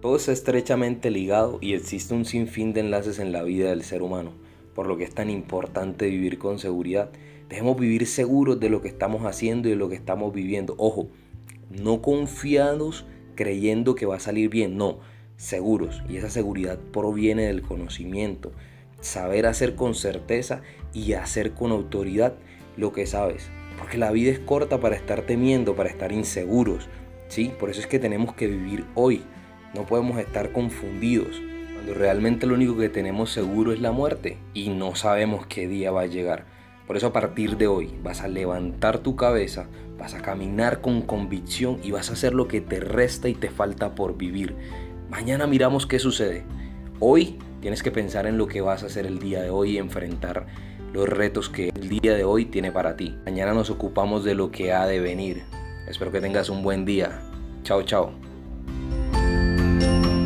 Todo está estrechamente ligado y existe un sinfín de enlaces en la vida del ser humano, por lo que es tan importante vivir con seguridad. Debemos vivir seguros de lo que estamos haciendo y de lo que estamos viviendo. Ojo, no confiados creyendo que va a salir bien, no, seguros. Y esa seguridad proviene del conocimiento, saber hacer con certeza y hacer con autoridad lo que sabes. Porque la vida es corta para estar temiendo, para estar inseguros. ¿sí? Por eso es que tenemos que vivir hoy. No podemos estar confundidos. Cuando realmente lo único que tenemos seguro es la muerte y no sabemos qué día va a llegar. Por eso a partir de hoy vas a levantar tu cabeza, vas a caminar con convicción y vas a hacer lo que te resta y te falta por vivir. Mañana miramos qué sucede. Hoy tienes que pensar en lo que vas a hacer el día de hoy y enfrentar los retos que el día de hoy tiene para ti. Mañana nos ocupamos de lo que ha de venir. Espero que tengas un buen día. Chao, chao. Thank you.